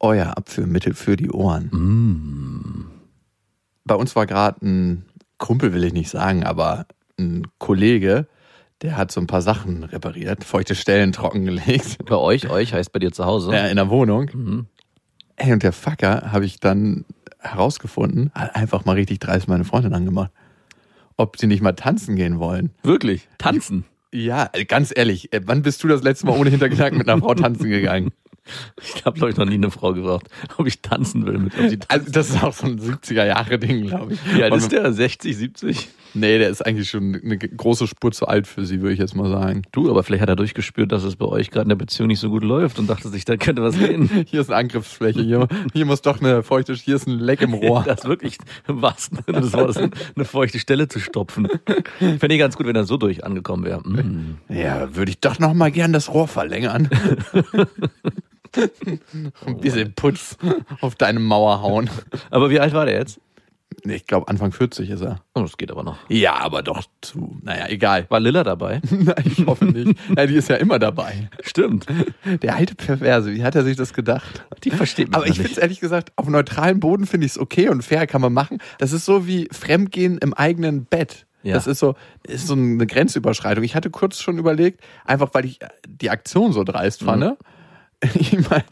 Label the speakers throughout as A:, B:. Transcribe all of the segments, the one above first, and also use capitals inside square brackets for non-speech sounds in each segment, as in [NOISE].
A: Euer Abführmittel für die Ohren. Bei uns war gerade ein Kumpel, will ich nicht sagen, aber ein Kollege, der hat so ein paar Sachen repariert, feuchte Stellen [LAUGHS] trockengelegt.
B: Bei euch, euch heißt bei dir zu Hause.
A: Ja, in der Wohnung.
B: Mhm.
A: Ey, und der Fucker habe ich dann herausgefunden, hat einfach mal richtig dreist meine Freundin angemacht. Ob sie nicht mal tanzen gehen wollen.
B: Wirklich? Tanzen?
A: Ja, ganz ehrlich, äh, wann bist du das letzte Mal ohne Hintergedanken mit einer Frau tanzen gegangen?
B: Ich habe, glaube ich, noch nie eine Frau gefragt, ob ich tanzen will mit. Ob sie tanzen.
A: Also, das ist auch so ein 70er-Jahre-Ding, glaube ich.
B: Alt
A: Und-
B: ist der? 60, 70?
A: Nee, der ist eigentlich schon eine große Spur zu alt für sie, würde ich jetzt mal sagen.
B: Du, aber vielleicht hat er durchgespürt, dass es bei euch gerade in der Beziehung nicht so gut läuft und dachte sich, da könnte was gehen. [LAUGHS]
A: Hier ist eine Angriffsfläche, hier, hier muss doch eine feuchte, hier ist ein Leck im Rohr. [LAUGHS]
B: Das ist wirklich wahrsten Sinne des Wortes eine feuchte Stelle zu stopfen. Fände ich ganz gut, wenn er so durch angekommen wäre. Mm.
A: Ja, würde ich doch noch mal gern das Rohr verlängern. [LAUGHS] Ein bisschen Putz auf deine Mauer hauen.
B: Aber wie alt war der jetzt?
A: Ich glaube, Anfang 40 ist er.
B: Oh, das geht aber noch.
A: Ja, aber doch zu, naja, egal.
B: War Lilla dabei? [LAUGHS]
A: Nein, ich hoffe nicht. [LAUGHS] Ja, die ist ja immer dabei.
B: Stimmt.
A: Der alte Perverse, wie hat er sich das gedacht?
B: Die versteht mich
A: Aber ich finde es ehrlich gesagt, auf neutralem Boden finde ich es okay und fair kann man machen. Das ist so wie Fremdgehen im eigenen Bett.
B: Ja.
A: Das ist so, ist so eine Grenzüberschreitung. Ich hatte kurz schon überlegt, einfach weil ich die Aktion so dreist fand,
B: Mhm. [LAUGHS]
A: immer,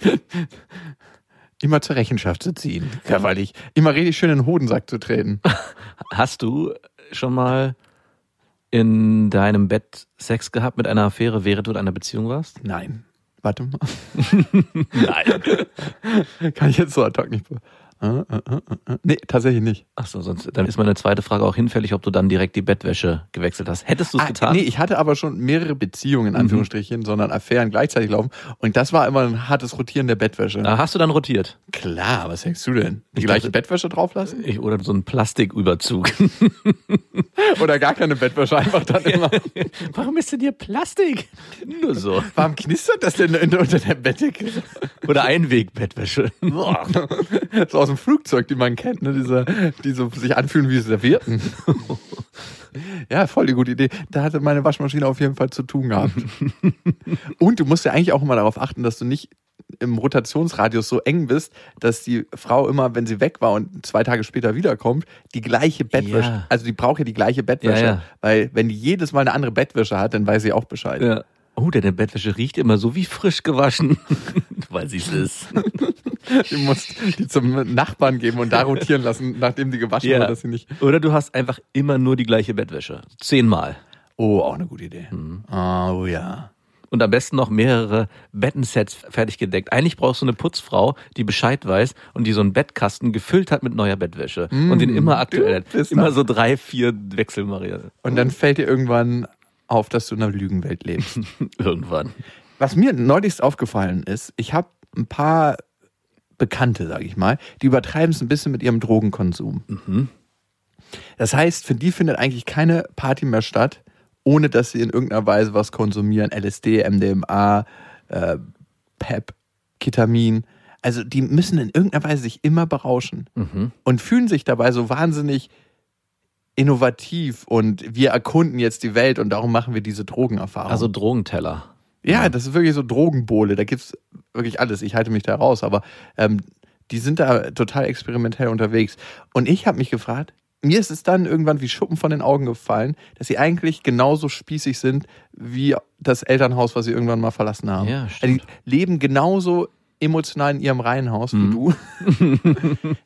A: immer zur Rechenschaft zu ziehen. Ja, weil ich immer richtig schön in den Hodensack zu treten. [LAUGHS]
B: Hast du schon mal in deinem Bett Sex gehabt mit einer Affäre, während du in einer Beziehung warst?
A: Nein. Warte mal. [LAUGHS] [LAUGHS]
B: Nein.
A: Kann ich jetzt so ad hoc nicht. be- Äh, äh, äh. Nee, tatsächlich nicht.
B: Achso, sonst dann ist meine zweite Frage auch hinfällig, ob du dann direkt die Bettwäsche gewechselt hast. Hättest du es
A: Ah,
B: getan?
A: Nee, ich hatte aber schon mehrere Beziehungen, in Anführungsstrichen, sondern Affären gleichzeitig laufen. Und das war immer ein hartes Rotieren der Bettwäsche.
B: Ah, hast du dann rotiert?
A: Klar, was denkst du denn? Die
B: Ich
A: gleiche
B: dachte-
A: Bettwäsche drauflassen?
B: Ich, oder so einen Plastiküberzug. [LAUGHS]
A: Oder gar keine Bettwäsche, einfach dann [LAUGHS] immer.
B: Warum ist denn hier Plastik? Nur so.
A: Warum knistert das denn unter der Bettdecke?
B: Oder Einwegbettwäsche. [LAUGHS]
A: so aus dem Flugzeug, die man kennt, ne? Diese, die so sich anfühlen wie Servietten. [LAUGHS] Ja, voll die gute Idee. Da hatte meine Waschmaschine auf jeden Fall zu tun gehabt. [LAUGHS] Und du musst ja eigentlich auch immer darauf achten, dass du nicht im Rotationsradius so eng bist, dass die Frau immer, wenn sie weg war und zwei Tage später wiederkommt, die gleiche Bettwäsche,
B: Ja.
A: also die braucht ja die gleiche Bettwäsche,
B: Ja, ja.
A: weil wenn die jedes Mal eine andere Bettwäsche hat, dann weiß sie auch Bescheid.
B: Ja. Oh, deine Bettwäsche riecht immer so wie frisch gewaschen. [LAUGHS] Weil sie es [LAUGHS] ist.
A: Die muss die zum Nachbarn geben und da rotieren lassen, nachdem die gewaschen
B: Ja.
A: wurde, dass sie nicht.
B: Oder du hast einfach immer nur die gleiche Bettwäsche. Zehnmal.
A: Oh, auch eine gute Idee.
B: Mhm.
A: Oh ja.
B: Und am besten noch mehrere Bettensets fertig gedeckt. Eigentlich brauchst du eine Putzfrau, die Bescheid weiß und die so einen Bettkasten gefüllt hat mit neuer Bettwäsche. und den immer aktuell hat.
A: du
B: Immer so drei, vier Wechselmarieren.
A: Und dann fällt dir irgendwann auf, dass du in einer Lügenwelt lebst. [LAUGHS]
B: Irgendwann.
A: Was mir neulichst aufgefallen ist, ich habe ein paar Bekannte, sage ich mal, die übertreiben es ein bisschen mit ihrem Drogenkonsum. Das heißt, für die findet eigentlich keine Party mehr statt, ohne dass sie in irgendeiner Weise was konsumieren. LSD, MDMA, äh, PEP, Ketamin. Also die müssen in irgendeiner Weise sich immer berauschen und fühlen sich dabei so wahnsinnig innovativ und wir erkunden jetzt die Welt und darum machen wir diese Drogenerfahrung.
B: Also Drogenteller.
A: Ja, das ist wirklich so Drogenbowle. Da gibt's wirklich alles. Ich halte mich da raus, aber ähm, die sind da total experimentell unterwegs. Und ich habe mich gefragt, mir ist es dann irgendwann wie Schuppen von den Augen gefallen, dass sie eigentlich genauso spießig sind wie das Elternhaus, was sie irgendwann mal verlassen haben.
B: Ja,
A: Also
B: stimmt.
A: die leben genauso emotional in ihrem Reihenhaus wie du. [LAUGHS]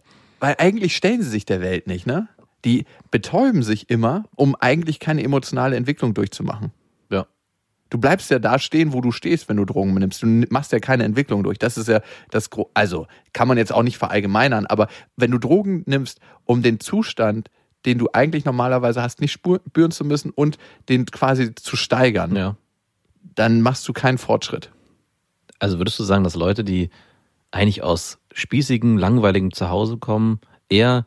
A: Weil eigentlich stellen sie sich der Welt nicht, ne? Die betäuben sich immer, um eigentlich keine emotionale Entwicklung durchzumachen.
B: Ja.
A: Du bleibst ja da stehen, wo du stehst, wenn du Drogen nimmst. Du machst ja keine Entwicklung durch. Das ist ja das, also kann man jetzt auch nicht verallgemeinern, aber wenn du Drogen nimmst, um den Zustand, den du eigentlich normalerweise hast, nicht spür- spüren zu müssen und den quasi zu steigern,
B: Ja.
A: dann machst du keinen Fortschritt.
B: Also würdest du sagen, dass Leute, die eigentlich aus spießigen, langweiligen Zuhause kommen, eher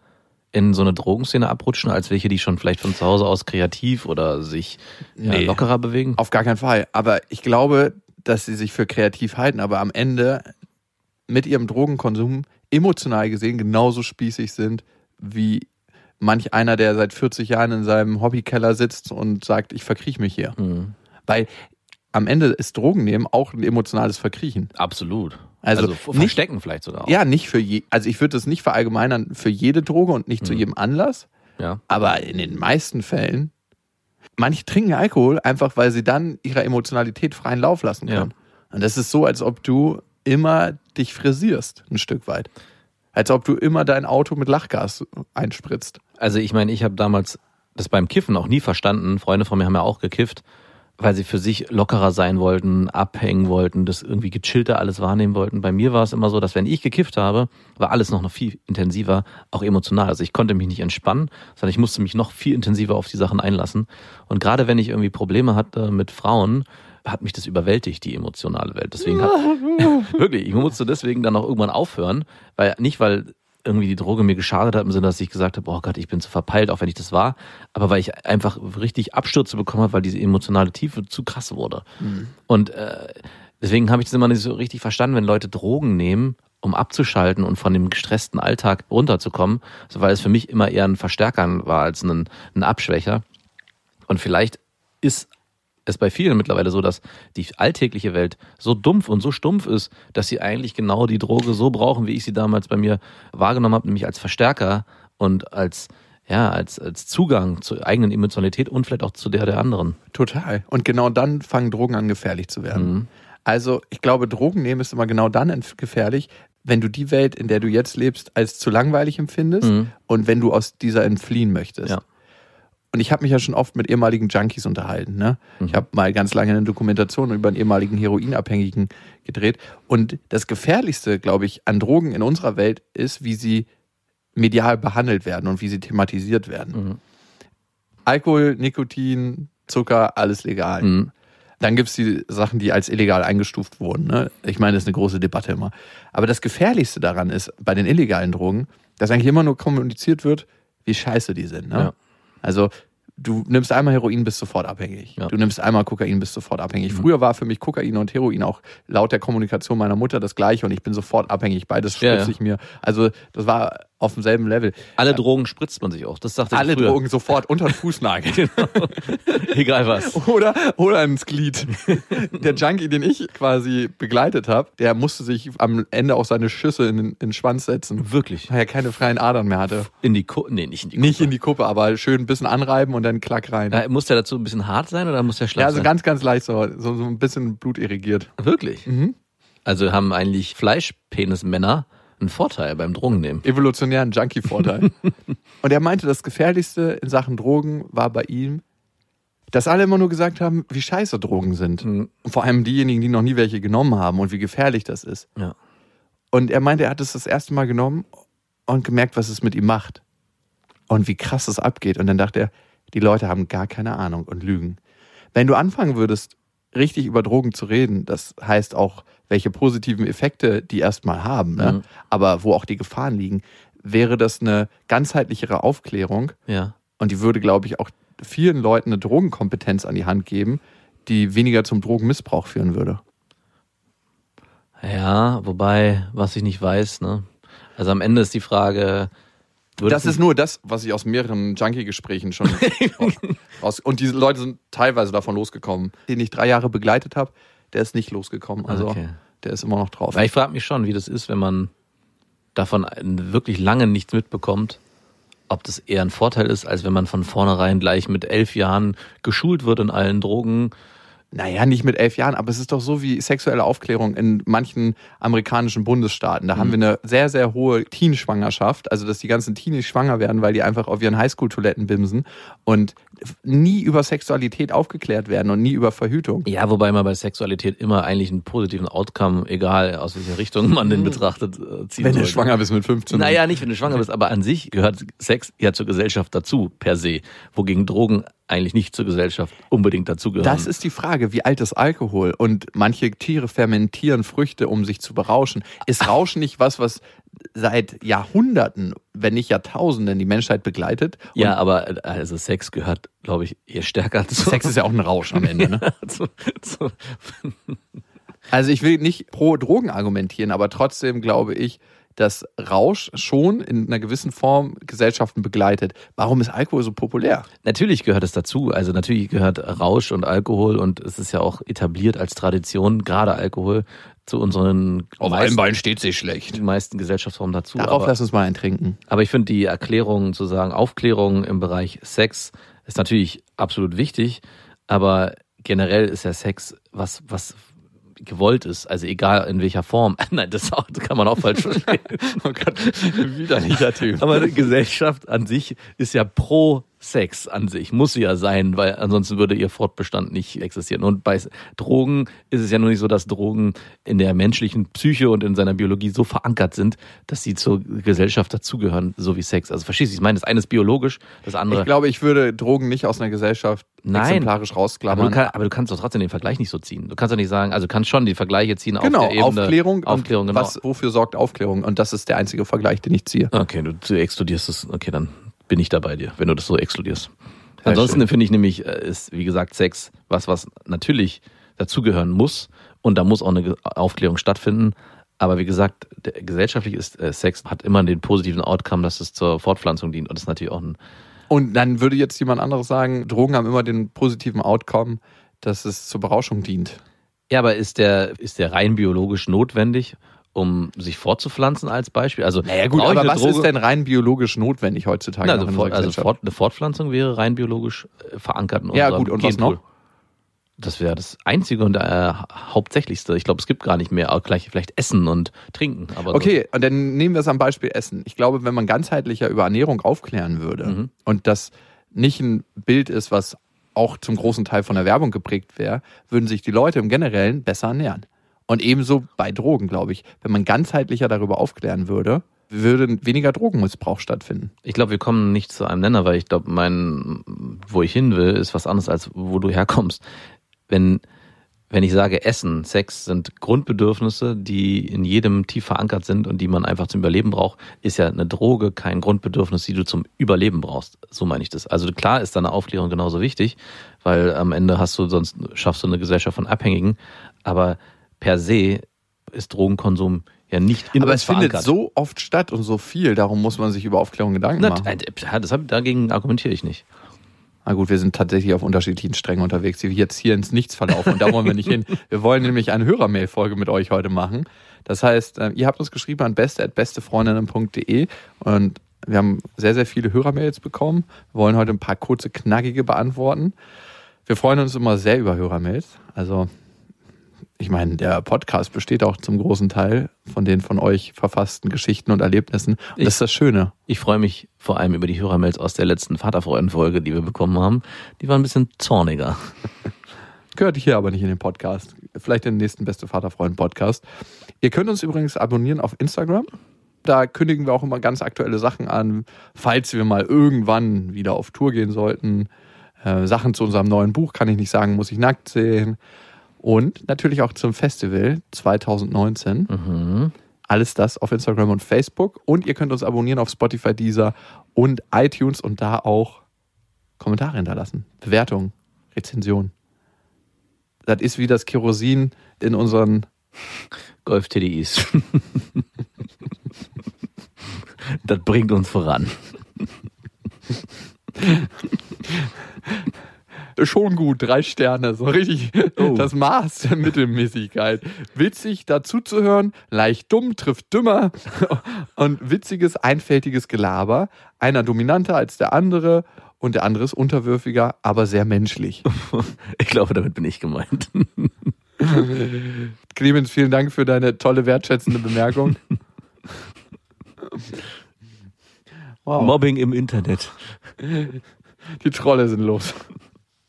B: in so eine Drogenszene abrutschen, als welche, die schon vielleicht von zu Hause aus kreativ oder sich
A: Nee.
B: lockerer bewegen?
A: Auf gar keinen Fall. Aber ich glaube, dass sie sich für kreativ halten, aber am Ende mit ihrem Drogenkonsum emotional gesehen genauso spießig sind wie manch einer, der seit 40 Jahren in seinem Hobbykeller sitzt und sagt, ich verkriech mich hier.
B: Mhm.
A: Weil am Ende ist Drogennehmen auch ein emotionales Verkriechen.
B: Absolut.
A: Also
B: Also,
A: nicht-
B: verstecken vielleicht sogar auch.
A: Ja, nicht für je, also ich würde das nicht verallgemeinern für jede Droge und nicht zu jedem Anlass,
B: ja.
A: aber in den meisten Fällen, manche trinken Alkohol einfach, weil sie dann ihrer Emotionalität freien Lauf lassen
B: Ja.
A: können. Und das ist so, als ob du immer dich frisierst, ein Stück weit. Als ob du immer dein Auto mit Lachgas einspritzt.
B: Also ich meine, ich habe damals das beim Kiffen auch nie verstanden. Freunde von mir haben ja auch gekifft, weil sie für sich lockerer sein wollten, abhängen wollten, das irgendwie gechillter alles wahrnehmen wollten. Bei mir war es immer so, dass wenn ich gekifft habe, war alles noch, noch viel intensiver, auch emotional. Also ich konnte mich nicht entspannen, sondern ich musste mich noch viel intensiver auf die Sachen einlassen. Und gerade wenn ich irgendwie Probleme hatte mit Frauen, hat mich das überwältigt, die emotionale Welt. Deswegen hat, [LAUGHS] wirklich, ich musste deswegen dann auch irgendwann aufhören, weil nicht, weil irgendwie die Droge mir geschadet hat, im Sinne, dass ich gesagt habe, oh Gott, ich bin zu verpeilt, auch wenn ich das war, aber weil ich einfach richtig Abstürze bekommen habe, weil diese emotionale Tiefe zu krass wurde. Und äh, deswegen habe ich das immer nicht so richtig verstanden, wenn Leute Drogen nehmen, um abzuschalten und von dem gestressten Alltag runterzukommen, also weil es für mich immer eher ein Verstärker war als ein, ein Abschwächer. Und vielleicht ist es bei vielen mittlerweile so, dass die alltägliche Welt so dumpf und so stumpf ist, dass sie eigentlich genau die Droge so brauchen, wie ich sie damals bei mir wahrgenommen habe, nämlich als Verstärker und als ja, als, als Zugang zur eigenen Emotionalität und vielleicht auch zu der der anderen.
A: Total. Und genau dann fangen Drogen an, gefährlich zu werden.
B: Mhm.
A: Also ich glaube, Drogen nehmen ist immer genau dann gefährlich, wenn du die Welt, in der du jetzt lebst, als zu langweilig empfindest
B: Mhm.
A: und wenn du aus dieser entfliehen möchtest.
B: Ja.
A: Und ich habe mich ja schon oft mit ehemaligen Junkies unterhalten. Ne?
B: Mhm.
A: Ich habe mal ganz lange eine Dokumentation über einen ehemaligen Heroinabhängigen gedreht. Und das Gefährlichste, glaube ich, an Drogen in unserer Welt ist, wie sie medial behandelt werden und wie sie thematisiert werden.
B: Mhm.
A: Alkohol, Nikotin, Zucker, alles legal.
B: Mhm.
A: Dann gibt's die Sachen, die als illegal eingestuft wurden. Ne? Ich meine, das ist eine große Debatte immer. Aber das Gefährlichste daran ist, bei den illegalen Drogen, dass eigentlich immer nur kommuniziert wird, wie scheiße die sind. Ne?
B: Ja.
A: Also du nimmst einmal Heroin, bist sofort abhängig.
B: Ja.
A: Du nimmst einmal Kokain, bist sofort abhängig. Früher war für mich Kokain und Heroin auch laut der Kommunikation meiner Mutter das gleiche und ich bin sofort abhängig. Beides
B: Ja,
A: spritze
B: ja.
A: ich mir. Also das war auf demselben Level.
B: Alle Drogen spritzt man sich auch. Das sagte
A: Alle
B: früher.
A: Drogen sofort unter den Fußnagel. [LAUGHS]
B: Egal was.
A: Oder, oder ans Glied. Der Junkie, den ich quasi begleitet habe, der musste sich am Ende auch seine Schüsse in, den- in den Schwanz setzen,
B: Wirklich.
A: weil er keine freien Adern mehr hatte.
B: In die Ku nee, nicht in die
A: Nicht in die Kuppe, aber schön ein bisschen anreiben und dann klack rein.
B: Äh, Muss der dazu ein bisschen hart sein oder muss der schlaff
A: Ja, also
B: sein?
A: ganz, ganz leicht so, so, so ein bisschen Blut irrigiert.
B: Wirklich?
A: Mhm.
B: Also haben eigentlich Fleischpenismänner einen Vorteil beim Drogennehmen.
A: Evolutionären Junkie-Vorteil. [LAUGHS] und er meinte, das Gefährlichste in Sachen Drogen war bei ihm, dass alle immer nur gesagt haben, wie scheiße Drogen sind.
B: Mhm.
A: Und vor allem diejenigen, die noch nie welche genommen haben und wie gefährlich das ist.
B: Ja.
A: Und er meinte, er hat es das erste Mal genommen und gemerkt, was es mit ihm macht. Und wie krass es abgeht. Und dann dachte er, die Leute haben gar keine Ahnung und lügen. Wenn du anfangen würdest, richtig über Drogen zu reden, das heißt auch, welche positiven Effekte die erstmal haben, ne?
B: Mhm.
A: aber wo auch die Gefahren liegen, wäre das eine ganzheitlichere Aufklärung
B: Ja.
A: und die würde, glaube ich, auch vielen Leuten eine Drogenkompetenz an die Hand geben, die weniger zum Drogenmissbrauch führen würde.
B: Ja, wobei, was ich nicht weiß, ne? Also am Ende ist die Frage,
A: Das ist nur das, was ich aus mehreren Junkie-Gesprächen schon [LAUGHS] raus. Und diese Leute sind teilweise davon losgekommen. Den ich drei Jahre begleitet habe, der ist nicht losgekommen. Also
B: Okay.
A: der ist immer noch drauf.
B: Weil ich frage mich schon, wie das ist, wenn man davon wirklich lange nichts mitbekommt, ob das eher ein Vorteil ist, als wenn man von vornherein gleich mit elf Jahren geschult wird in allen Drogen.
A: Naja, nicht mit elf Jahren, aber es ist doch so wie sexuelle Aufklärung in manchen amerikanischen Bundesstaaten. Da haben wir eine sehr, sehr hohe Teenschwangerschaft, also dass die ganzen Teenies schwanger werden, weil die einfach auf ihren Highschool-Toiletten bimsen und nie über Sexualität aufgeklärt werden und nie über Verhütung.
B: Ja, wobei man bei Sexualität immer eigentlich einen positiven Outcome, egal aus welcher Richtung man den betrachtet, äh, ziehen
A: Wenn du schwanger bist mit 15.
B: Naja, nicht wenn du schwanger bist, aber an sich gehört Sex ja zur Gesellschaft dazu, per se. Wogegen Drogen eigentlich nicht zur Gesellschaft unbedingt dazugehören.
A: Das ist die Frage, wie alt ist Alkohol? Und manche Tiere fermentieren Früchte, um sich zu berauschen. Ist Rauschen nicht was, was seit Jahrhunderten, wenn nicht Jahrtausenden die Menschheit begleitet? Und
B: ja, aber also Sex gehört, glaube ich, eher stärker zu.
A: Sex ist ja auch ein Rausch am Ende. Ne? [LAUGHS]
B: zu, zu,
A: Also ich will nicht pro Drogen argumentieren, aber trotzdem glaube ich, dass Rausch schon in einer gewissen Form Gesellschaften begleitet. Warum ist Alkohol so populär?
B: Natürlich gehört es dazu. Also natürlich gehört Rausch und Alkohol und es ist ja auch etabliert als Tradition, gerade Alkohol, zu unseren meisten,
A: Bein steht sich schlecht.
B: meisten Gesellschaftsformen dazu.
A: Darauf
B: aber,
A: lass uns mal eintrinken.
B: aber ich finde die Erklärung zu sagen, Aufklärung im Bereich Sex ist natürlich absolut wichtig, aber generell ist ja Sex was, was gewollt ist, also egal in welcher Form. [LAUGHS] Nein, das, auch, das kann man auch falsch verstehen. [LAUGHS]
A: Oh Gott, widerlicher Typ.
B: Aber die Gesellschaft an sich ist ja pro Sex an sich, muss ja sein, weil ansonsten würde ihr Fortbestand nicht existieren. Und bei Drogen ist es ja nur nicht so, dass Drogen in der menschlichen Psyche und in seiner Biologie so verankert sind, dass sie zur Gesellschaft dazugehören, so wie Sex. Also verstehst du, ich meine, das eine ist biologisch, das andere.
A: Ich glaube, ich würde Drogen nicht aus einer Gesellschaft
B: Nein.
A: exemplarisch
B: aber, du
A: rausklammern.
B: kann, aber du kannst doch trotzdem den Vergleich nicht so ziehen. Du kannst doch nicht sagen, also du kannst schon die Vergleiche ziehen
A: genau,
B: auf der Ebene.
A: Aufklärung.
B: Aufklärung, genau.
A: was, wofür sorgt Aufklärung? Und das ist der einzige Vergleich, den ich ziehe.
B: Okay, du, du explodierst es. Okay, dann bin ich da bei dir, wenn du das so explodierst.
A: Sehr
B: Ansonsten finde ich nämlich, äh, ist, wie gesagt, Sex was, was natürlich dazugehören muss. Und da muss auch eine Aufklärung stattfinden. Aber wie gesagt, der, gesellschaftlich ist äh, Sex, hat immer den positiven Outcome, dass es zur Fortpflanzung dient. Und das ist natürlich auch ein.
A: Und dann würde jetzt jemand anderes sagen, Drogen haben immer den positiven Outcome, dass es zur Berauschung dient.
B: Ja, aber ist der, ist der rein biologisch notwendig, um sich fortzupflanzen als Beispiel? Also,
A: Naja gut, aber was
B: Droge?
A: ist denn rein biologisch notwendig heutzutage?
B: Na, also, fort, also fort, eine Fortpflanzung wäre rein biologisch äh, verankert in
A: Ja, gut, und was
B: Genpool.
A: noch?
B: Das wäre das Einzige und äh, Hauptsächlichste. Ich glaube, es gibt gar nicht mehr. Auch gleich vielleicht Essen und Trinken. Aber so-
A: Okay, und dann nehmen wir es am Beispiel Essen. Ich glaube, wenn man ganzheitlicher über Ernährung aufklären würde
B: Mhm.
A: und das nicht ein Bild ist, was auch zum großen Teil von der Werbung geprägt wäre, würden sich die Leute im Generellen besser ernähren. Und ebenso bei Drogen, glaube ich. Wenn man ganzheitlicher darüber aufklären würde, würde weniger Drogenmissbrauch stattfinden.
B: Ich glaube, wir kommen nicht zu einem Nenner, weil ich glaube, mein, wo ich hin will, ist was anderes als wo du herkommst. Wenn, wenn ich sage Essen, Sex sind Grundbedürfnisse, die in jedem tief verankert sind und die man einfach zum Überleben braucht, ist ja eine Droge kein Grundbedürfnis, die du zum Überleben brauchst. So meine ich das. Also klar ist deine Aufklärung genauso wichtig, weil am Ende hast du sonst schaffst du eine Gesellschaft von Abhängigen, aber per se ist Drogenkonsum ja nicht in
A: Aber es findet
B: verankert.
A: so oft statt und so viel, darum muss man sich über Aufklärung Gedanken
B: Na,
A: machen.
B: äh, das dagegen argumentiere ich nicht.
A: Na gut, wir sind tatsächlich auf unterschiedlichen Strängen unterwegs, die jetzt hier ins Nichts verlaufen. Und da wollen wir nicht hin. [LAUGHS] Wir wollen nämlich eine Hörermail-Folge mit euch heute machen. Das heißt, äh, ihr habt uns geschrieben an beste.bestefreundinnen.de und wir haben sehr, sehr viele Hörermails bekommen. Wir wollen heute ein paar kurze, knackige beantworten. Wir freuen uns immer sehr über Hörermails. Also, ich meine, der Podcast besteht auch zum großen Teil von den von euch verfassten Geschichten und Erlebnissen. Und
B: Ich-
A: das ist das Schöne.
B: Ich freue mich vor allem über die Hörermails aus der letzten Vaterfreuden-Folge, die wir bekommen haben. Die waren ein bisschen zorniger. [LAUGHS]
A: Gehört hier aber nicht in den Podcast. Vielleicht in den nächsten Beste Vaterfreund Podcast. Ihr könnt uns übrigens abonnieren auf Instagram. Da kündigen wir auch immer ganz aktuelle Sachen an, falls wir mal irgendwann wieder auf Tour gehen sollten. Äh, Sachen zu unserem neuen Buch kann ich nicht sagen, muss ich nackt sehen. Und natürlich auch zum Festival 2019.
B: Mhm.
A: Alles das auf Instagram und Facebook. Und ihr könnt uns abonnieren auf Spotify, Deezer und iTunes und da auch Kommentare hinterlassen. Bewertungen, Rezensionen. Das ist wie das Kerosin in unseren.
B: Golf TDIs. das bringt uns voran. [LAUGHS]
A: Schon gut, drei Sterne, so richtig
B: Oh.
A: das Maß der Mittelmäßigkeit. Witzig dazu zu hören, leicht dumm trifft dümmer [LAUGHS] und witziges, einfältiges Gelaber. Einer dominanter als der andere und der andere ist unterwürfiger, aber sehr menschlich. [LAUGHS]
B: Ich glaube, damit bin ich gemeint. [LAUGHS]
A: Clemens, vielen Dank für deine tolle, wertschätzende Bemerkung. Wow,
B: Mobbing im Internet.
A: die Trolle sind los.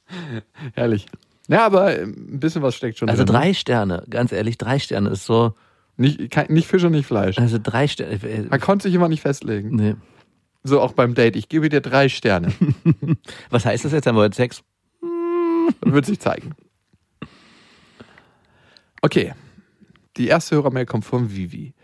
A: [LAUGHS] Herrlich. Ja, aber ein bisschen was steckt schon
B: Also
A: drin.
B: drei Sterne, ganz ehrlich, drei Sterne ist so.
A: Nicht, kein, nicht Fisch und nicht Fleisch.
B: Also drei Sterne. äh,
A: Man konnte sich immer nicht festlegen.
B: Nee.
A: So auch beim Date. Ich gebe dir drei Sterne. [LAUGHS]
B: Was heißt das jetzt? Haben wir heute Sex? [LAUGHS]
A: Wird sich zeigen. Okay. Die erste Hörermail kommt von Vivi.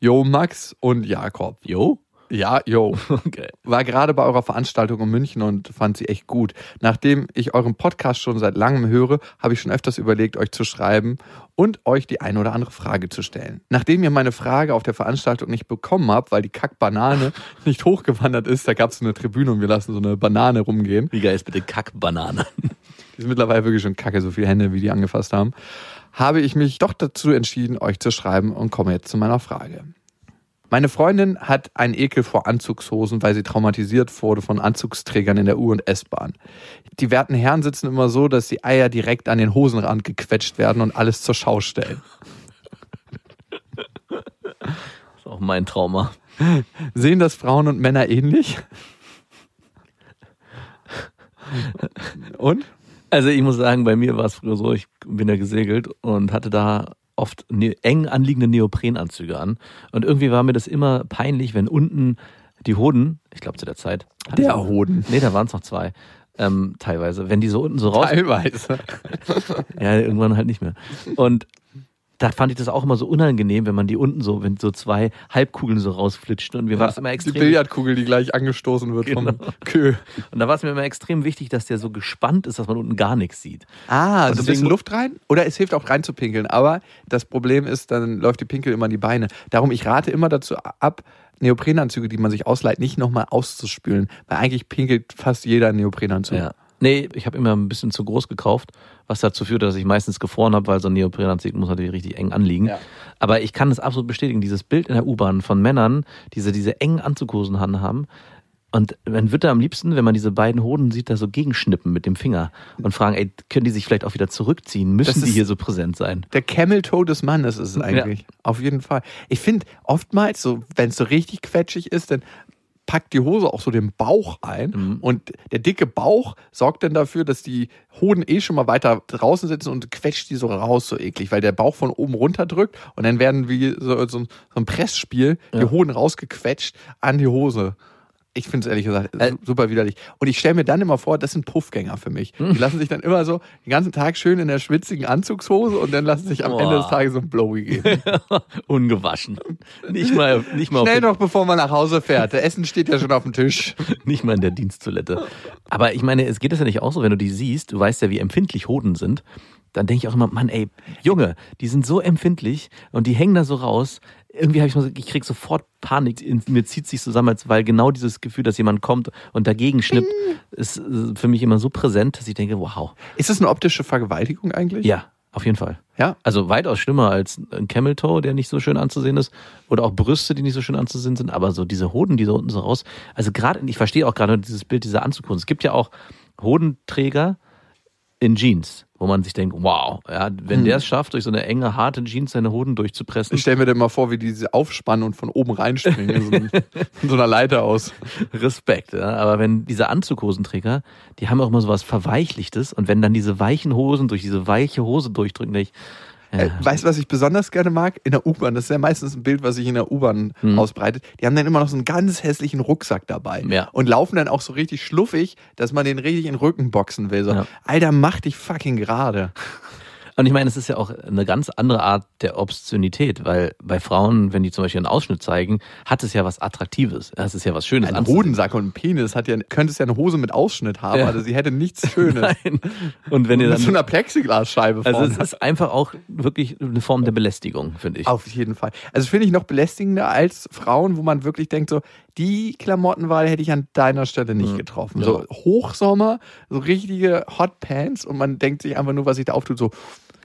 A: Jo, Max und Jakob.
B: Jo?
A: Ja, jo. [LAUGHS]
B: Okay.
A: War gerade bei eurer Veranstaltung in München und fand sie echt gut. Nachdem ich euren Podcast schon seit langem höre, habe ich schon öfters überlegt, euch zu schreiben und euch die eine oder andere Frage zu stellen. Nachdem ihr meine Frage auf der Veranstaltung nicht bekommen habt, weil die Kackbanane [LAUGHS] nicht hochgewandert ist, da gab es so eine Tribüne und wir lassen so eine Banane rumgehen.
B: Wie geil ist bitte Kackbanane? [LAUGHS]
A: Die ist mittlerweile wirklich schon kacke, so viele Hände, wie die angefasst haben. Habe ich mich doch dazu entschieden, euch zu schreiben und komme jetzt zu meiner Frage. Meine Freundin hat einen Ekel vor Anzugshosen, weil sie traumatisiert wurde von Anzugsträgern in der U- und S-Bahn. Die werten Herren sitzen immer so, dass die Eier direkt an den Hosenrand gequetscht werden und alles zur Schau stellen. [LAUGHS]
B: ist auch mein Trauma.
A: Sehen das Frauen und Männer ähnlich? Und?
B: Also ich muss sagen, bei mir war es früher so, ich bin ja gesegelt und hatte da oft ne eng anliegende Neoprenanzüge an. Und irgendwie war mir das immer peinlich, wenn unten die Hoden, ich glaube zu der Zeit.
A: Der
B: ich-
A: Hoden.
B: Nee, da waren es noch zwei. Ähm, teilweise. Wenn die so unten so raus.
A: Teilweise. [LAUGHS]
B: Ja, irgendwann halt nicht mehr. Und da fand ich das auch immer so unangenehm, wenn man die unten so, wenn so zwei Halbkugeln so rausflitschten. Und mir war das immer
A: Die
B: extrem.
A: Billardkugel, die gleich angestoßen wird vom
B: Genau.
A: Kö.
B: Und da war es mir immer extrem wichtig, dass der so gespannt ist, dass man unten gar nichts sieht.
A: Ah, also ein
B: deswegen-
A: bisschen Luft rein. Oder es hilft auch rein zu pinkeln. Aber das Problem ist, dann läuft die Pinkel immer in die Beine. Darum, ich rate immer dazu ab, Neoprenanzüge, die man sich ausleiht, nicht nochmal auszuspülen. Weil eigentlich pinkelt fast jeder Neoprenanzug.
B: Ja. Nee, ich habe immer ein bisschen zu groß gekauft, was dazu führt, dass ich meistens gefroren habe, weil so ein Neoprenanzug muss natürlich richtig eng anliegen.
A: Ja.
B: Aber ich kann es absolut bestätigen, dieses Bild in der U-Bahn von Männern, diese, diese engen Anzughosen haben. Und man wird da am liebsten, wenn man diese beiden Hoden sieht, da so gegenschnippen mit dem Finger und fragen, ey, können die sich vielleicht auch wieder zurückziehen? Müssen die hier so präsent sein?
A: Der Camel Toe des Mannes ist es eigentlich. Auf jeden Fall. Ich finde oftmals, so, wenn es so richtig quetschig ist, dann packt die Hose auch so den Bauch ein
B: Mhm.
A: und der dicke Bauch sorgt dann dafür, dass die Hoden eh schon mal weiter draußen sitzen und quetscht die so raus, so eklig, weil der Bauch von oben runter drückt und dann werden wie so, so, so ein Pressspiel die
B: Ja.
A: Hoden rausgequetscht an die Hose. Ich finde es ehrlich gesagt
B: Äh.
A: su- super widerlich. Und ich stelle mir dann immer vor, das sind Puffgänger für mich.
B: Hm.
A: Die lassen sich dann immer so den ganzen Tag schön in der schwitzigen Anzugshose und dann lassen sich am
B: Boah.
A: Ende des Tages so ein Blowy geben. [LAUGHS]
B: Ungewaschen. Nicht mal, nicht mal,
A: Schnell noch, bevor man nach Hause fährt. Der Essen steht ja schon auf dem Tisch. [LAUGHS]
B: nicht mal in der Diensttoilette. Aber ich meine, es geht es ja nicht auch so, wenn du die siehst, du weißt ja, wie empfindlich Hoden sind. Dann denke ich auch immer, Mann, ey, Junge, die sind so empfindlich und die hängen da so raus. Irgendwie habe ich mal, so- ich krieg sofort Panik. In mir zieht sich zusammen, als weil genau dieses Gefühl, dass jemand kommt und dagegen schnippt, ist äh, für mich immer so präsent, dass ich denke, wow.
A: Ist das eine optische Vergewaltigung eigentlich?
B: Ja, auf jeden Fall.
A: Ja?
B: Also weitaus schlimmer als ein Camel Toe, der nicht so schön anzusehen ist, oder auch Brüste, die nicht so schön anzusehen sind, aber so diese Hoden, die so unten so raus. Also gerade, ich verstehe auch gerade dieses Bild dieser Anzughose. Es gibt ja auch Hodenträger in Jeans, wo man sich denkt, wow, ja, wenn der es schafft, durch so eine enge, harte Jeans seine Hoden durchzupressen,
A: Ich stelle mir dann mal vor, wie die diese aufspannen und von oben reinspringen. von [LAUGHS] so einer Leiter aus.
B: Respekt. Ja. Aber wenn diese Anzughosenträger, die haben auch immer so was Verweichlichtes und wenn dann diese weichen Hosen durch diese weiche Hose durchdrücken, denke ich,
A: Äh, weißt du, was ich besonders gerne mag? In der U-Bahn. Das ist ja meistens ein Bild, was sich in der U-Bahn ausbreitet. Die haben dann immer noch so einen ganz hässlichen Rucksack dabei.
B: Ja.
A: Und laufen dann auch so richtig schluffig, dass man den richtig in den Rücken boxen will. So,
B: Ja.
A: Alter, mach dich fucking gerade. [LAUGHS]
B: Und ich meine, es ist ja auch eine ganz andere Art der Obszönität, weil bei Frauen, wenn die zum Beispiel einen Ausschnitt zeigen, hat es ja was Attraktives. Es ist ja was Schönes.
A: Ein. Hodensack und ein Penis hat ja, könnte es ja eine Hose mit Ausschnitt haben,
B: Ja.
A: also sie hätte nichts Schönes. [LAUGHS]
B: Nein. Und wenn ihr
A: mit so
B: dann.
A: einer Plexiglasscheibe
B: Also
A: vorne.
B: es ist einfach auch wirklich eine Form der Belästigung, finde ich.
A: Auf jeden Fall. Also finde ich noch belästigender als Frauen, wo man wirklich denkt, so, die Klamottenwahl hätte ich an deiner Stelle nicht getroffen.
B: Ja.
A: So Hochsommer, so richtige Hot Pants und man denkt sich einfach nur, was sich da auftut, so,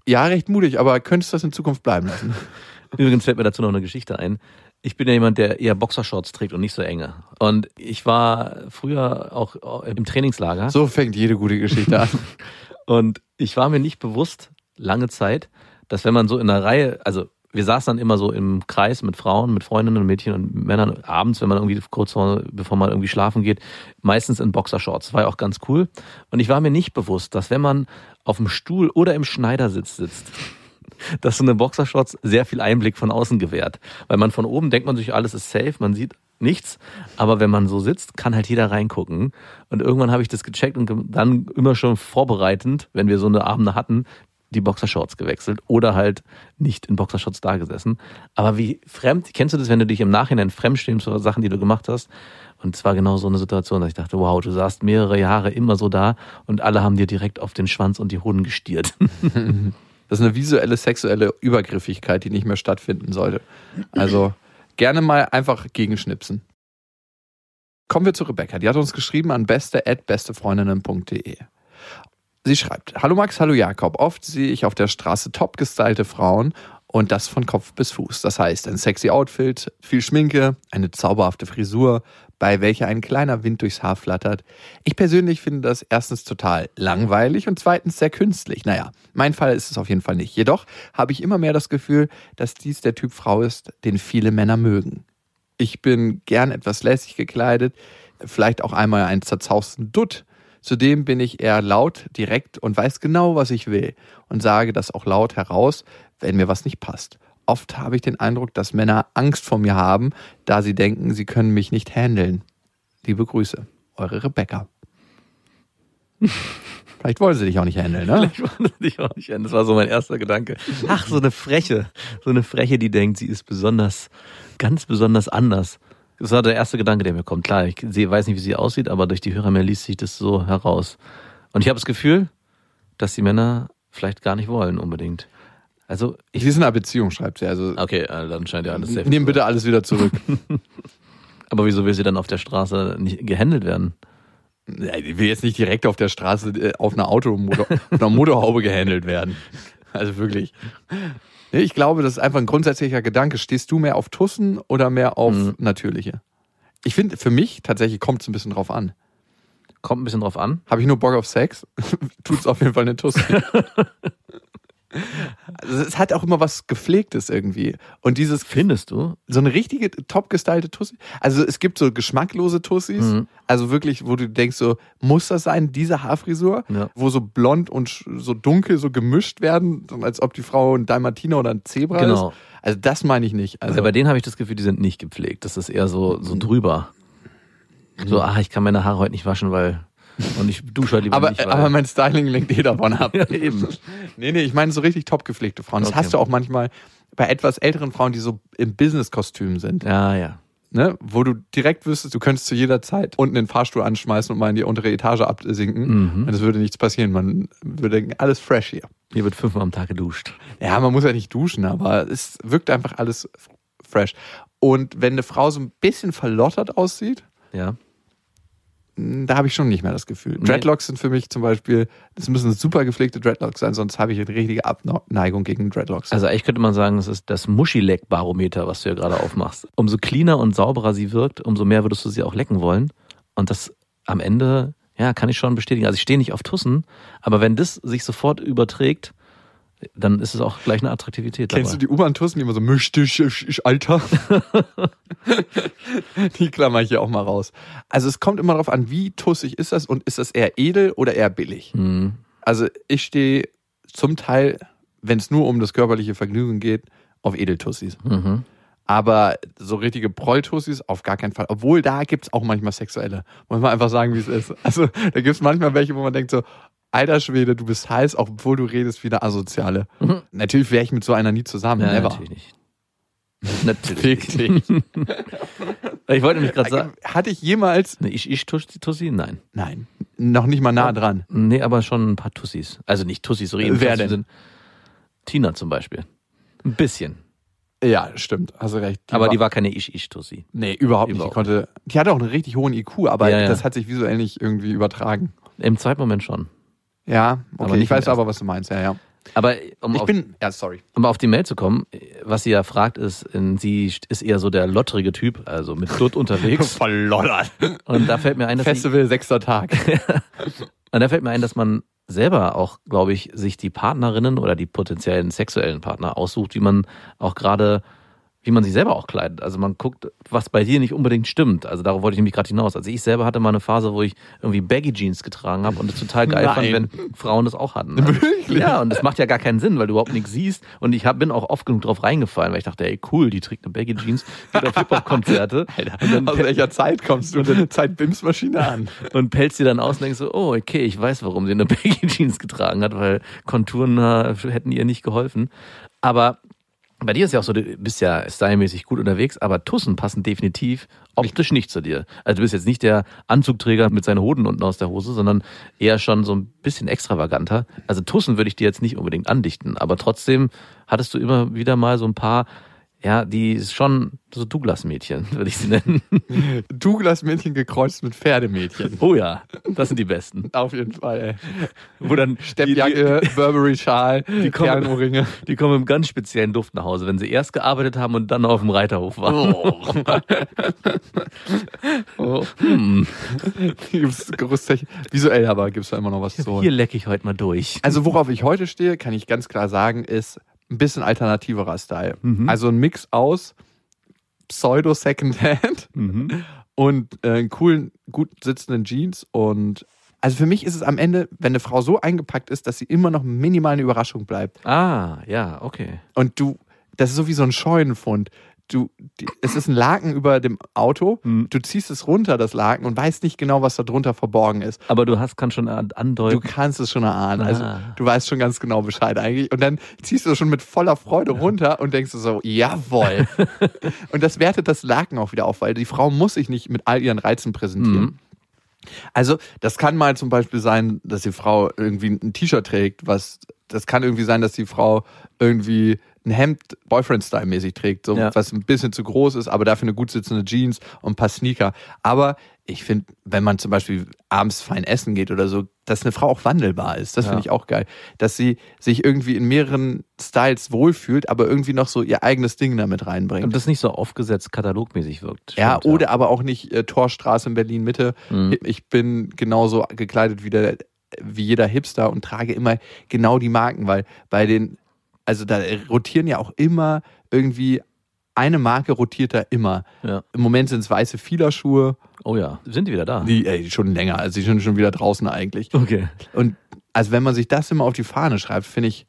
A: ja, recht mutig, aber könntest du das in Zukunft bleiben lassen? [LAUGHS]
B: Übrigens fällt mir dazu noch eine Geschichte ein. Ich bin ja jemand, der eher Boxershorts trägt und nicht so enge. Und ich war früher auch im Trainingslager.
A: So fängt jede gute Geschichte an. [LAUGHS]
B: Und ich war mir nicht bewusst, lange Zeit, dass wenn man so in einer Reihe, also wir saßen dann immer so im Kreis mit Frauen, mit Freundinnen und Mädchen und Männern abends, wenn man irgendwie kurz vor, bevor man irgendwie schlafen geht, meistens in Boxershorts. War ja auch ganz cool. Und ich war mir nicht bewusst, dass wenn man auf dem Stuhl oder im Schneidersitz sitzt, [LAUGHS] dass so eine Boxershorts sehr viel Einblick von außen gewährt. Weil man von oben denkt man sich, alles ist safe, man sieht nichts. Aber wenn man so sitzt, kann halt jeder reingucken. Und irgendwann habe ich das gecheckt und dann immer schon vorbereitend, wenn wir so eine Abende hatten, die Boxershorts gewechselt oder halt nicht in Boxershorts da gesessen. Aber wie fremd, kennst du das, wenn du dich im Nachhinein fremdstehst für Sachen, die du gemacht hast? Und es war genau so eine Situation, dass ich dachte, wow, du saßt mehrere Jahre immer so da und alle haben dir direkt auf den Schwanz und die Hoden gestiert. [LAUGHS]
A: Das ist eine visuelle sexuelle Übergriffigkeit, die nicht mehr stattfinden sollte. Also gerne mal einfach gegenschnipsen. Kommen wir zu Rebecca. Die hat uns geschrieben an beste@bestefreundinnen.de. Sie schreibt: Hallo Max, hallo Jakob. Oft sehe ich auf der Straße top gestylte Frauen und das von Kopf bis Fuß. Das heißt, ein sexy Outfit, viel Schminke, eine zauberhafte Frisur, bei welcher ein kleiner Wind durchs Haar flattert. Ich persönlich finde das erstens total langweilig und zweitens sehr künstlich. Naja, mein Fall ist es auf jeden Fall nicht. Jedoch habe ich immer mehr das Gefühl, dass dies der Typ Frau ist, den viele Männer mögen. Ich bin gern etwas lässig gekleidet, vielleicht auch einmal einen zerzausten Dutt. Zudem bin ich eher laut, direkt und weiß genau, was ich will und sage das auch laut heraus, wenn mir was nicht passt. Oft habe ich den Eindruck, dass Männer Angst vor mir haben, da sie denken, sie können mich nicht handeln. Liebe Grüße, eure Rebecca. [LAUGHS] Vielleicht wollen sie dich auch nicht handeln, ne?
B: Ich wollte dich auch nicht an. Das war so mein erster Gedanke. Ach, so eine Freche. So eine Freche, die denkt, sie ist besonders, ganz besonders anders. Das war der erste Gedanke, der mir kommt. Klar, ich weiß nicht, wie sie aussieht, aber durch die Hörermail liest sich das so heraus. Und ich habe das Gefühl, dass die Männer vielleicht gar nicht wollen unbedingt. Also, ich,
A: Sie ist in einer Beziehung, schreibt sie. Also
B: okay, äh, dann scheint ja alles safe.
A: nehmen bitte alles wieder zurück. [LAUGHS]
B: Aber wieso will sie dann auf der Straße nicht gehandelt werden?
A: Ich will jetzt nicht direkt auf der Straße äh, auf einer Automotor, auf einer Motorhaube gehandelt werden. Also wirklich. Ich glaube, das ist einfach ein grundsätzlicher Gedanke. Stehst du mehr auf Tussen oder mehr auf
B: Mhm.
A: natürliche? Ich finde, für mich tatsächlich kommt es ein bisschen drauf an.
B: Kommt ein bisschen drauf an.
A: Habe ich nur Bock auf Sex? [LAUGHS] Tut's auf jeden Fall eine Tusse. [LAUGHS] also es hat auch immer was Gepflegtes irgendwie. Und dieses,
B: Findest du?
A: so eine richtige top gestylte Tussi. Also es gibt so geschmacklose Tussis,
B: Mhm.
A: also wirklich, wo du denkst so, muss das sein, diese Haarfrisur,
B: Ja.
A: wo so blond und so dunkel so gemischt werden, als ob die Frau ein Dalmatiner oder ein Zebra
B: Genau.
A: ist. Also das meine ich nicht. Also
B: Also bei denen habe ich das Gefühl, die sind nicht gepflegt. Das ist eher so, so drüber. So, ah, ich kann meine Haare heute nicht waschen, weil. Und ich dusche halt lieber
A: aber,
B: nicht,
A: aber mein Styling lenkt eh davon ab. [LAUGHS]
B: ja, eben.
A: Nee, nee, ich meine so richtig top gepflegte Frauen. Das
B: Okay.
A: hast du auch manchmal bei etwas älteren Frauen, die so im Business-Kostüm sind.
B: Ja, ja.
A: ne, wo du direkt wüsstest, du könntest zu jeder Zeit unten den Fahrstuhl anschmeißen und mal in die untere Etage absinken.
B: Mhm.
A: Und es würde nichts passieren. Man würde denken, alles fresh hier.
B: Hier wird fünfmal am Tag geduscht.
A: Ja, man muss ja nicht duschen, aber es wirkt einfach alles fresh. Und wenn eine Frau so ein bisschen verlottert aussieht,
B: Ja.
A: Da habe ich schon nicht mehr das Gefühl.
B: Nee.
A: Dreadlocks sind für mich zum Beispiel, das müssen super gepflegte Dreadlocks sein, sonst habe ich eine richtige Abneigung gegen Dreadlocks.
B: Also eigentlich könnte man sagen, es ist das Muschileck-Barometer, was du ja gerade aufmachst. Umso cleaner und sauberer sie wirkt, umso mehr würdest du sie auch lecken wollen. Und das am Ende, ja, kann ich schon bestätigen. Also ich stehe nicht auf Tussen, aber wenn das sich sofort überträgt, dann ist es auch gleich eine Attraktivität
A: Kennst du
B: dabei.
A: die U-Bahn-Tussen, die immer so möchte ich, Alter? [LAUGHS] die klammer ich hier auch mal raus. Also es kommt immer darauf an, wie tussig ist das und ist das eher edel oder eher billig?
B: Mhm.
A: Also ich stehe zum Teil, wenn es nur um das körperliche Vergnügen geht, auf Edeltussis.
B: Mhm.
A: Aber so richtige Prolltussis auf gar keinen Fall. Obwohl da gibt's auch manchmal sexuelle. Muss man einfach sagen, wie es ist. Also da gibt's manchmal welche, wo man denkt so, alter Schwede, du bist heiß, auch obwohl du redest wie eine Asoziale.
B: Mhm.
A: Natürlich wäre ich mit so einer nie zusammen.
B: Ja,
A: Never.
B: natürlich nicht. Natürlich.
A: Dich. [LAUGHS]
B: Ich wollte nämlich gerade sagen,
A: Hatte ich jemals.
B: eine Ich-Ich-Tussi? Nein.
A: Nein. Noch nicht mal nah dran.
B: Nee, aber schon ein paar Tussis. Also nicht Tussis, reden.
A: Wer
B: Tussis
A: denn?
B: sind- Tina zum Beispiel. Ein bisschen.
A: Ja, stimmt. Hast du recht.
B: aber die war keine Ich-Ich-Tussi.
A: Nee, überhaupt nicht. Die
B: Überhaupt
A: konnte. Die hatte auch einen richtig hohen IQ, aber
B: Ja, ja.
A: das hat sich visuell nicht irgendwie übertragen.
B: Im zweiten Moment schon.
A: Ja, okay. Ich weiß aber, was du meinst. Ja, ja.
B: Aber um,
A: Ich
B: auf,
A: bin. Ja, sorry.
B: um auf die Mail zu kommen, was sie ja fragt, ist, sie ist eher so der lotterige Typ, also mit Dutt unterwegs. [LAUGHS]
A: Verloddert.
B: Und da fällt mir ein, dass
A: Festival, sechster Tag. [LAUGHS]
B: und da fällt mir ein, dass man selber auch, glaube ich, sich die Partnerinnen oder die potenziellen sexuellen Partner aussucht, wie man auch gerade wie man sich selber auch kleidet. Also man guckt, was bei dir nicht unbedingt stimmt. Also darauf wollte ich nämlich gerade hinaus. Also ich selber hatte mal eine Phase, wo ich irgendwie Baggy Jeans getragen habe und es total geil
A: Nein.
B: fand, wenn Frauen das auch hatten. [LAUGHS] Also, Ja, und das macht ja gar keinen Sinn, weil du überhaupt nichts siehst. Und ich hab, bin auch oft genug drauf reingefallen, weil ich dachte, ey cool, die trägt eine Baggy Jeans, geht auf Hip-Hop-Konzerte [LAUGHS] und dann
A: Aus welcher Zeit kommst du? Zeit-Bims-Maschine an. [LAUGHS]
B: und pelzt dir dann aus und denkst so, oh, okay, ich weiß, warum sie eine Baggy Jeans getragen hat, weil Konturen äh, hätten ihr nicht geholfen. Aber bei dir ist ja auch so, du bist ja stylmäßig gut unterwegs, aber Tussen passen definitiv optisch nicht zu dir. Also du bist jetzt nicht der Anzugträger mit seinen Hoden unten aus der Hose, sondern eher schon so ein bisschen extravaganter. Also Tussen würde ich dir jetzt nicht unbedingt andichten, aber trotzdem hattest du immer wieder mal so ein paar, ja, die ist schon so Douglas-Mädchen, [LAUGHS] würde ich sie nennen.
A: Douglas-Mädchen gekreuzt mit Pferdemädchen.
B: Oh ja, das sind die besten.
A: Auf jeden Fall, ey.
B: Wo dann
A: Steppjacke, Burberry-Schal, [LAUGHS] die
B: kommen-
A: Perlenohrringe.
B: Die kommen im ganz speziellen Duft nach Hause, wenn sie erst gearbeitet haben und dann auf dem Reiterhof waren.
A: Oh. [LAUGHS]
B: Hm,
A: Gibt's. Visuell aber gibt's da immer noch was zu holen.
B: hier lecke ich heute mal durch.
A: Also worauf ich heute stehe, kann ich ganz klar sagen, ist ein bisschen alternativerer Style. Also ein Mix aus Pseudo Secondhand
B: Mhm.
A: und äh, coolen, gut sitzenden Jeans und also für mich ist es am Ende, wenn eine Frau so eingepackt ist, dass sie immer noch minimal eine Überraschung bleibt.
B: Ah, ja, okay.
A: Und du, das ist so wie so ein Scheunenfund. Du, die, es ist ein Laken über dem Auto,
B: Mhm.
A: du ziehst es runter, das Laken, und weißt nicht genau, was da drunter verborgen ist.
B: Aber du hast, kannst schon an-
A: Du
B: andeuten.
A: kannst es schon erahnen. Also
B: Ah.
A: du weißt schon ganz genau Bescheid eigentlich. Und dann ziehst du es schon mit voller Freude runter und denkst du so, jawohl. [LAUGHS] und das wertet das Laken auch wieder auf, weil die Frau muss sich nicht mit all ihren Reizen präsentieren.
B: Mhm.
A: Also, das kann mal zum Beispiel sein, dass die Frau irgendwie ein T-Shirt trägt, was, das kann irgendwie sein, dass die Frau irgendwie ein Hemd Boyfriend-Style-mäßig trägt, so,
B: Ja.
A: was ein bisschen zu groß ist, aber dafür eine gut sitzende Jeans und ein paar Sneaker. Aber ich finde, wenn man zum Beispiel abends fein essen geht oder so, dass eine Frau auch wandelbar ist. Das
B: Ja.
A: finde ich auch geil. Dass sie sich irgendwie in mehreren Styles wohlfühlt, aber irgendwie noch so ihr eigenes Ding damit reinbringt.
B: Und das nicht so aufgesetzt katalogmäßig wirkt.
A: Ja,
B: Stimmt,
A: oder aber auch nicht äh, Torstraße in Berlin Mitte.
B: Mhm.
A: Ich bin genauso gekleidet wie, der, wie jeder Hipster und trage immer genau die Marken, weil bei den, also da rotieren ja auch immer irgendwie, eine Marke rotiert da immer.
B: Ja.
A: Im Moment sind es weiße Fiederschuhe,
B: Oh ja, sind die wieder da?
A: die ey, schon länger, also die sind schon wieder draußen eigentlich.
B: Okay.
A: Und also wenn man sich das immer auf die Fahne schreibt, finde ich,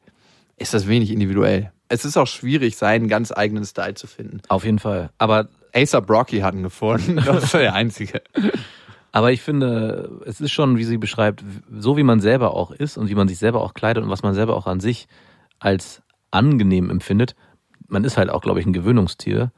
A: ist das wenig individuell. Es ist auch schwierig, seinen ganz eigenen Style zu finden.
B: Auf jeden Fall. Aber
A: Acer Brocky hatten gefunden. [LAUGHS] Das war der einzige.
B: Aber ich finde, es ist schon, wie sie beschreibt, so wie man selber auch ist und wie man sich selber auch kleidet und was man selber auch an sich als angenehm empfindet. Man ist halt auch, glaube ich, ein Gewöhnungstier.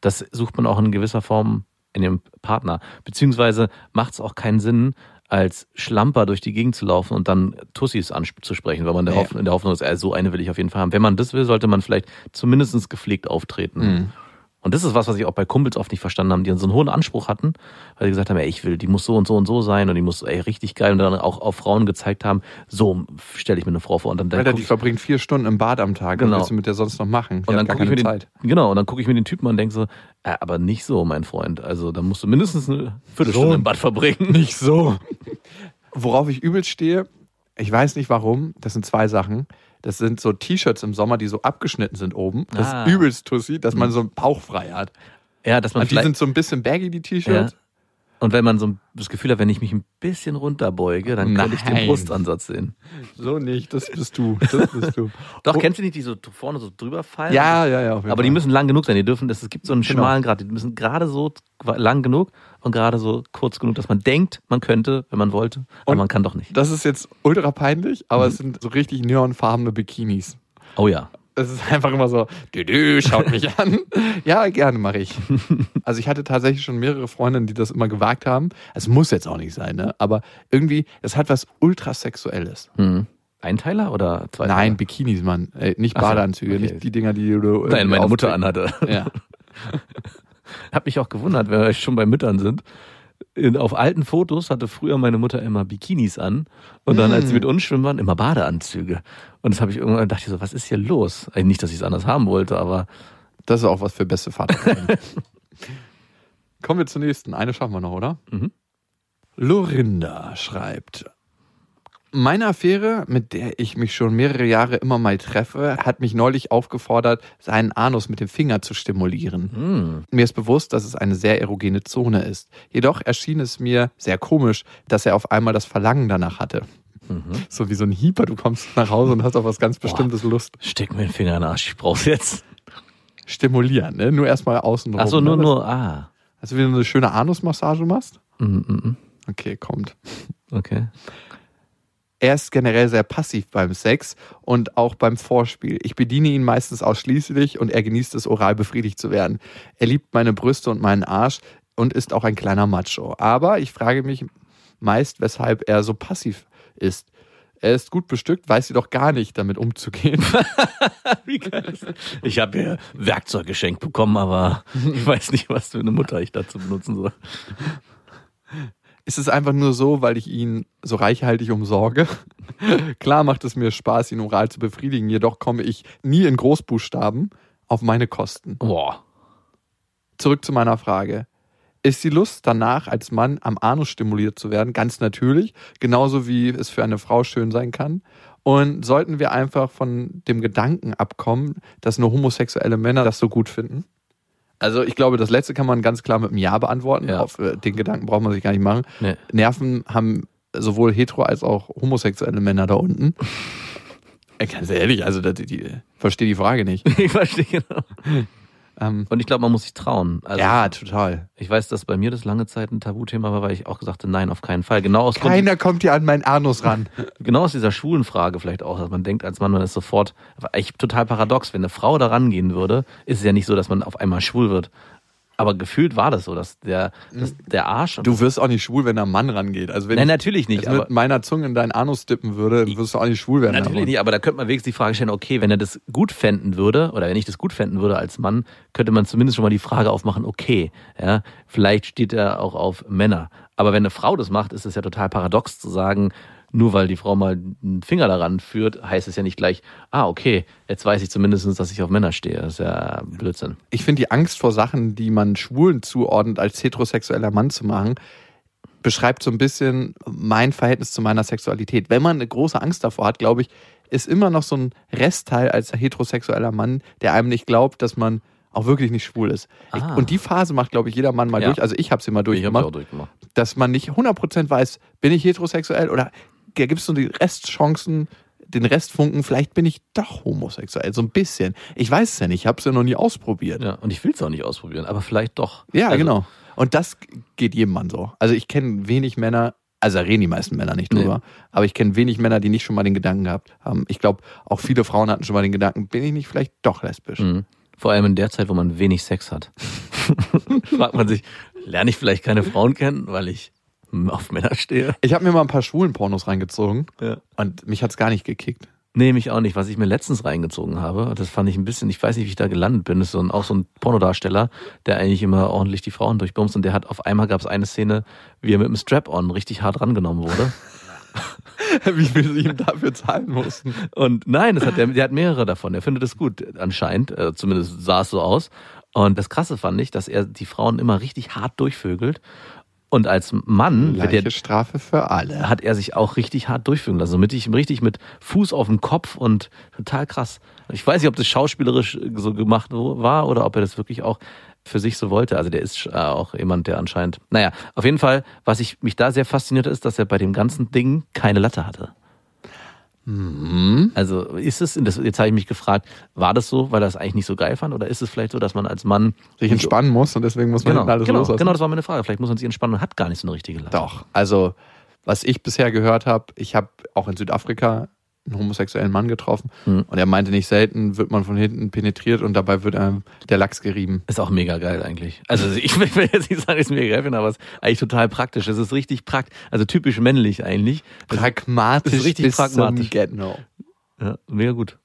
B: Das sucht man auch in gewisser Form in dem Partner. Beziehungsweise macht es auch keinen Sinn, als Schlamper durch die Gegend zu laufen und dann Tussis anzusprechen, weil man der
A: Nee.
B: Hoff- in der Hoffnung ist, äh, so eine will ich auf jeden Fall haben. Wenn man das will, sollte man vielleicht zumindest gepflegt auftreten.
A: Mhm.
B: Und das ist was, was ich auch bei Kumpels oft nicht verstanden haben, die so einen hohen Anspruch hatten, weil sie gesagt haben, ey, ich will, die muss so und so und so sein und die muss ey, richtig geil und dann auch auf Frauen gezeigt haben, so stelle ich mir eine Frau vor und dann, dann
A: Alter,
B: guck
A: die verbringt vier Stunden im Bad am Tag.
B: Genau.
A: Was willst du mit der sonst noch machen? Die
B: und dann gucke ich mir
A: keine
B: den,
A: Zeit.
B: genau, und dann gucke ich mir den Typen an und denke so, äh, aber nicht so, mein Freund. Also da musst du mindestens eine Viertelstunde
A: So.
B: im Bad verbringen. [LAUGHS]
A: Nicht so. Worauf ich übel stehe, ich weiß nicht warum, das sind zwei Sachen. Das sind so T-Shirts im Sommer, die so abgeschnitten sind oben. Das
B: Ah.
A: ist übelst Tussi, dass man so einen Bauch frei hat.
B: Ja, dass man
A: Und die sind so ein bisschen baggy, die
B: ja,
A: T-Shirts.
B: und wenn man so das Gefühl hat, wenn ich mich ein bisschen runterbeuge, dann könnte ich den. Brustansatz sehen.
A: So nicht, das bist du. Das bist du. [LAUGHS]
B: Doch,
A: Oh.
B: kennst du nicht, die so vorne so drüber fallen?
A: Ja, ja, ja.
B: Aber die
A: Fall.
B: müssen lang genug sein. Die dürfen, es gibt so einen
A: Genau.
B: schmalen Grad. Die müssen gerade so lang genug und gerade so kurz genug, dass man denkt, man könnte, wenn man wollte, aber
A: Und-
B: man kann doch nicht.
A: Das ist jetzt ultra peinlich, aber
B: Mhm.
A: es sind so richtig neonfarbene Bikinis.
B: Oh ja.
A: Es ist einfach immer so, dü, schaut mich [LAUGHS] an. ja, gerne mache ich. Also ich hatte tatsächlich schon mehrere Freundinnen, die das immer gewagt haben. Es muss jetzt auch nicht sein, ne? Aber irgendwie, es hat was ultrasexuelles.
B: Hm. Einteiler oder Zweiteiler?
A: Nein, Bikinis, Mann. Äh, nicht
B: Ach
A: Badeanzüge,
B: okay.
A: nicht die Dinger, die du.
B: Nein, meine Mutter
A: aufkriegst.
B: anhatte.
A: Ja. [LAUGHS] [LAUGHS]
B: Hab mich auch gewundert, wenn wir schon bei Müttern sind. In, auf alten Fotos hatte früher meine Mutter immer Bikinis an und dann, als sie
A: Mm.
B: mit uns schwimmen waren, immer Badeanzüge. Und das habe ich irgendwann dachte ich so, was ist hier los? Eigentlich nicht, dass ich es anders haben wollte, aber
A: Das ist auch was für beste Vater. [LAUGHS] Kommen wir zur nächsten. Eine schaffen wir noch, oder?
B: Mhm.
A: Lorinda schreibt. Meine Affäre, mit der ich mich schon mehrere Jahre immer mal treffe, hat mich neulich aufgefordert, seinen Anus mit dem Finger zu stimulieren.
B: Hm.
A: Mir ist bewusst, dass es eine sehr erogene Zone ist. Jedoch erschien es mir sehr komisch, dass er auf einmal das Verlangen danach hatte. So wie so ein Hieper, du kommst nach Hause und hast auf was ganz Bestimmtes Lust.
B: Steck mir den Finger in den Arsch, ich brauch's jetzt.
A: Stimulieren, ne? Nur erstmal außen rum.
B: Ach so, nur,
A: ne?
B: nur, ah.
A: Also wie du eine schöne Anusmassage machst?
B: Mm, mm, mm.
A: Okay, kommt.
B: Okay.
A: Er ist generell sehr passiv beim Sex und auch beim Vorspiel. Ich bediene ihn meistens ausschließlich und er genießt es, oral befriedigt zu werden. Er liebt meine Brüste und meinen Arsch und ist auch ein kleiner Macho. Aber ich frage mich meist, weshalb er so passiv ist. Er ist gut bestückt, weiß jedoch gar nicht, damit umzugehen. [LAUGHS]
B: Wie geil ist das? Ich habe hier Werkzeug geschenkt bekommen, aber ich weiß nicht, was für eine Mutter ich dazu benutzen soll.
A: Ist es einfach nur so, weil ich ihn so reichhaltig umsorge? [LAUGHS] Klar macht es mir Spaß, ihn oral zu befriedigen, jedoch komme ich nie in Großbuchstaben auf meine Kosten.
B: Boah.
A: Zurück zu meiner Frage. Ist die Lust danach, als Mann am Anus stimuliert zu werden, ganz natürlich, genauso wie es für eine Frau schön sein kann? Und sollten wir einfach von dem Gedanken abkommen, dass nur homosexuelle Männer das so gut finden? Also ich glaube, das letzte kann man ganz klar mit einem Ja beantworten.
B: Ja.
A: Auf äh, den Gedanken braucht man sich gar nicht machen.
B: Nee.
A: Nerven haben sowohl hetero als auch homosexuelle Männer da unten. [LAUGHS] Äh, Ganz ehrlich, also die, die, verstehe die Frage nicht.
B: Ich verstehe genau.
A: Ähm,
B: Und ich glaube, man muss sich trauen. Also,
A: ja, total.
B: Ich weiß, dass bei mir das lange Zeit ein Tabuthema war, weil ich auch gesagt habe, nein, auf keinen Fall. Genau aus, Grund,
A: Keiner kommt hier an meinen Anus ran. [LAUGHS]
B: genau aus dieser schwulen Frage vielleicht auch, dass man denkt, als Mann, man ist sofort, eigentlich total paradox. Wenn eine Frau da rangehen würde, ist es ja nicht so, dass man auf einmal schwul wird. Aber gefühlt war das so, dass der, dass der Arsch.
A: Du wirst auch nicht schwul, wenn ein Mann rangeht. Also wenn
B: Nein,
A: ich
B: natürlich nicht,
A: jetzt
B: aber-
A: mit meiner Zunge in deinen Anus dippen würde, dann wirst du auch nicht schwul werden.
B: Natürlich nicht, aber da könnte man wenigstens die Frage stellen, okay, wenn er das gut fänden würde, oder wenn ich das gut fänden würde als Mann, könnte man zumindest schon mal die Frage aufmachen, okay, ja, vielleicht steht er auch auf Männer. Aber wenn eine Frau das macht, ist es ja total paradox zu sagen, nur weil die Frau mal einen Finger daran führt, heißt es ja nicht gleich, ah, okay, jetzt weiß ich zumindest, dass ich auf Männer stehe. Das ist ja Blödsinn.
A: Ich finde die Angst vor Sachen, die man Schwulen zuordnet, als heterosexueller Mann zu machen, beschreibt so ein bisschen mein Verhältnis zu meiner Sexualität. Wenn man eine große Angst davor hat, glaube ich, ist immer noch so ein Restteil als heterosexueller Mann, der einem nicht glaubt, dass man auch wirklich nicht schwul ist. Ich,
B: Ah.
A: und die Phase macht, glaube ich, jeder Mann mal
B: Ja.
A: durch. Also ich habe sie mal
B: Ich
A: durchgemacht.
B: durchgemacht.
A: dass man nicht 100% weiß, bin ich heterosexuell oder gibt es so die Restchancen, den Restfunken, vielleicht bin ich doch homosexuell, so ein bisschen. Ich weiß es ja nicht, ich habe es ja noch nie ausprobiert. Ja,
B: Ja, und ich will es auch nicht ausprobieren, aber vielleicht doch. Also,
A: genau. Und das geht jedem Mann so. Also ich kenne wenig Männer, also da reden die meisten Männer nicht
B: Nee.
A: drüber, aber ich kenne wenig Männer, die nicht schon mal den Gedanken gehabt haben. Ich glaube, auch viele Frauen hatten schon mal den Gedanken, bin ich nicht vielleicht doch lesbisch?
B: Mhm. Vor allem in der Zeit, wo man wenig Sex hat. [LAUGHS] Fragt man sich, lerne ich vielleicht keine Frauen kennen, weil ich [LAUGHS] auf Männer stehe?
A: Ich habe mir mal ein paar schwulen Pornos reingezogen
B: Ja.
A: und mich hat's gar nicht gekickt.
B: Nee, mich auch nicht. Was ich mir letztens reingezogen habe, das fand ich ein bisschen, ich weiß nicht, wie ich da gelandet bin, ist so ein, auch so ein Pornodarsteller, der eigentlich immer ordentlich die Frauen durchbumst und der hat auf einmal gab es eine Szene, wie er mit dem Strap-on richtig hart rangenommen wurde. [LAUGHS]
A: Wie viel sie ihm dafür zahlen mussten.
B: Und nein, das hat der, der hat mehrere davon. Er findet es gut, anscheinend. Äh, zumindest sah es so aus. Und das Krasse fand ich, dass er die Frauen immer richtig hart durchvögelt. Und als Mann
A: Gleiche
B: der,
A: Strafe für alle.
B: hat er sich auch richtig hart durchfügen lassen. Also mit, ich- richtig mit Fuß auf dem Kopf und total krass. Ich weiß nicht, ob das schauspielerisch so gemacht war oder ob er das wirklich auch für sich so wollte. Also der ist äh, auch jemand, der anscheinend. Naja, auf jeden Fall, was ich mich da sehr fasziniert ist, dass er bei dem ganzen Ding keine Latte hatte. Also ist es, das, jetzt habe ich mich gefragt, war das so, weil er es eigentlich nicht so geil fand, oder ist es vielleicht so, dass man als Mann
A: Sich entspannen muss und deswegen muss man
B: Genau,
A: alles
B: genau,
A: loslassen.
B: genau, das war meine Frage. Vielleicht muss man sich entspannen und hat gar nicht so eine richtige Latte.
A: Doch, also was ich bisher gehört habe, ich habe auch in Südafrika einen homosexuellen Mann getroffen
B: Mhm.
A: und er meinte nicht selten wird man von hinten penetriert und dabei wird einem der Lachs gerieben.
B: Ist auch mega geil eigentlich. Also [LAUGHS] ich will jetzt nicht sagen, es mega geil aber es ist eigentlich total praktisch. Es ist richtig praktisch, also typisch männlich eigentlich.
A: Pragmatisch
B: das ist richtig
A: bis
B: pragmatisch.
A: zum Get-No.
B: Ja, mega gut.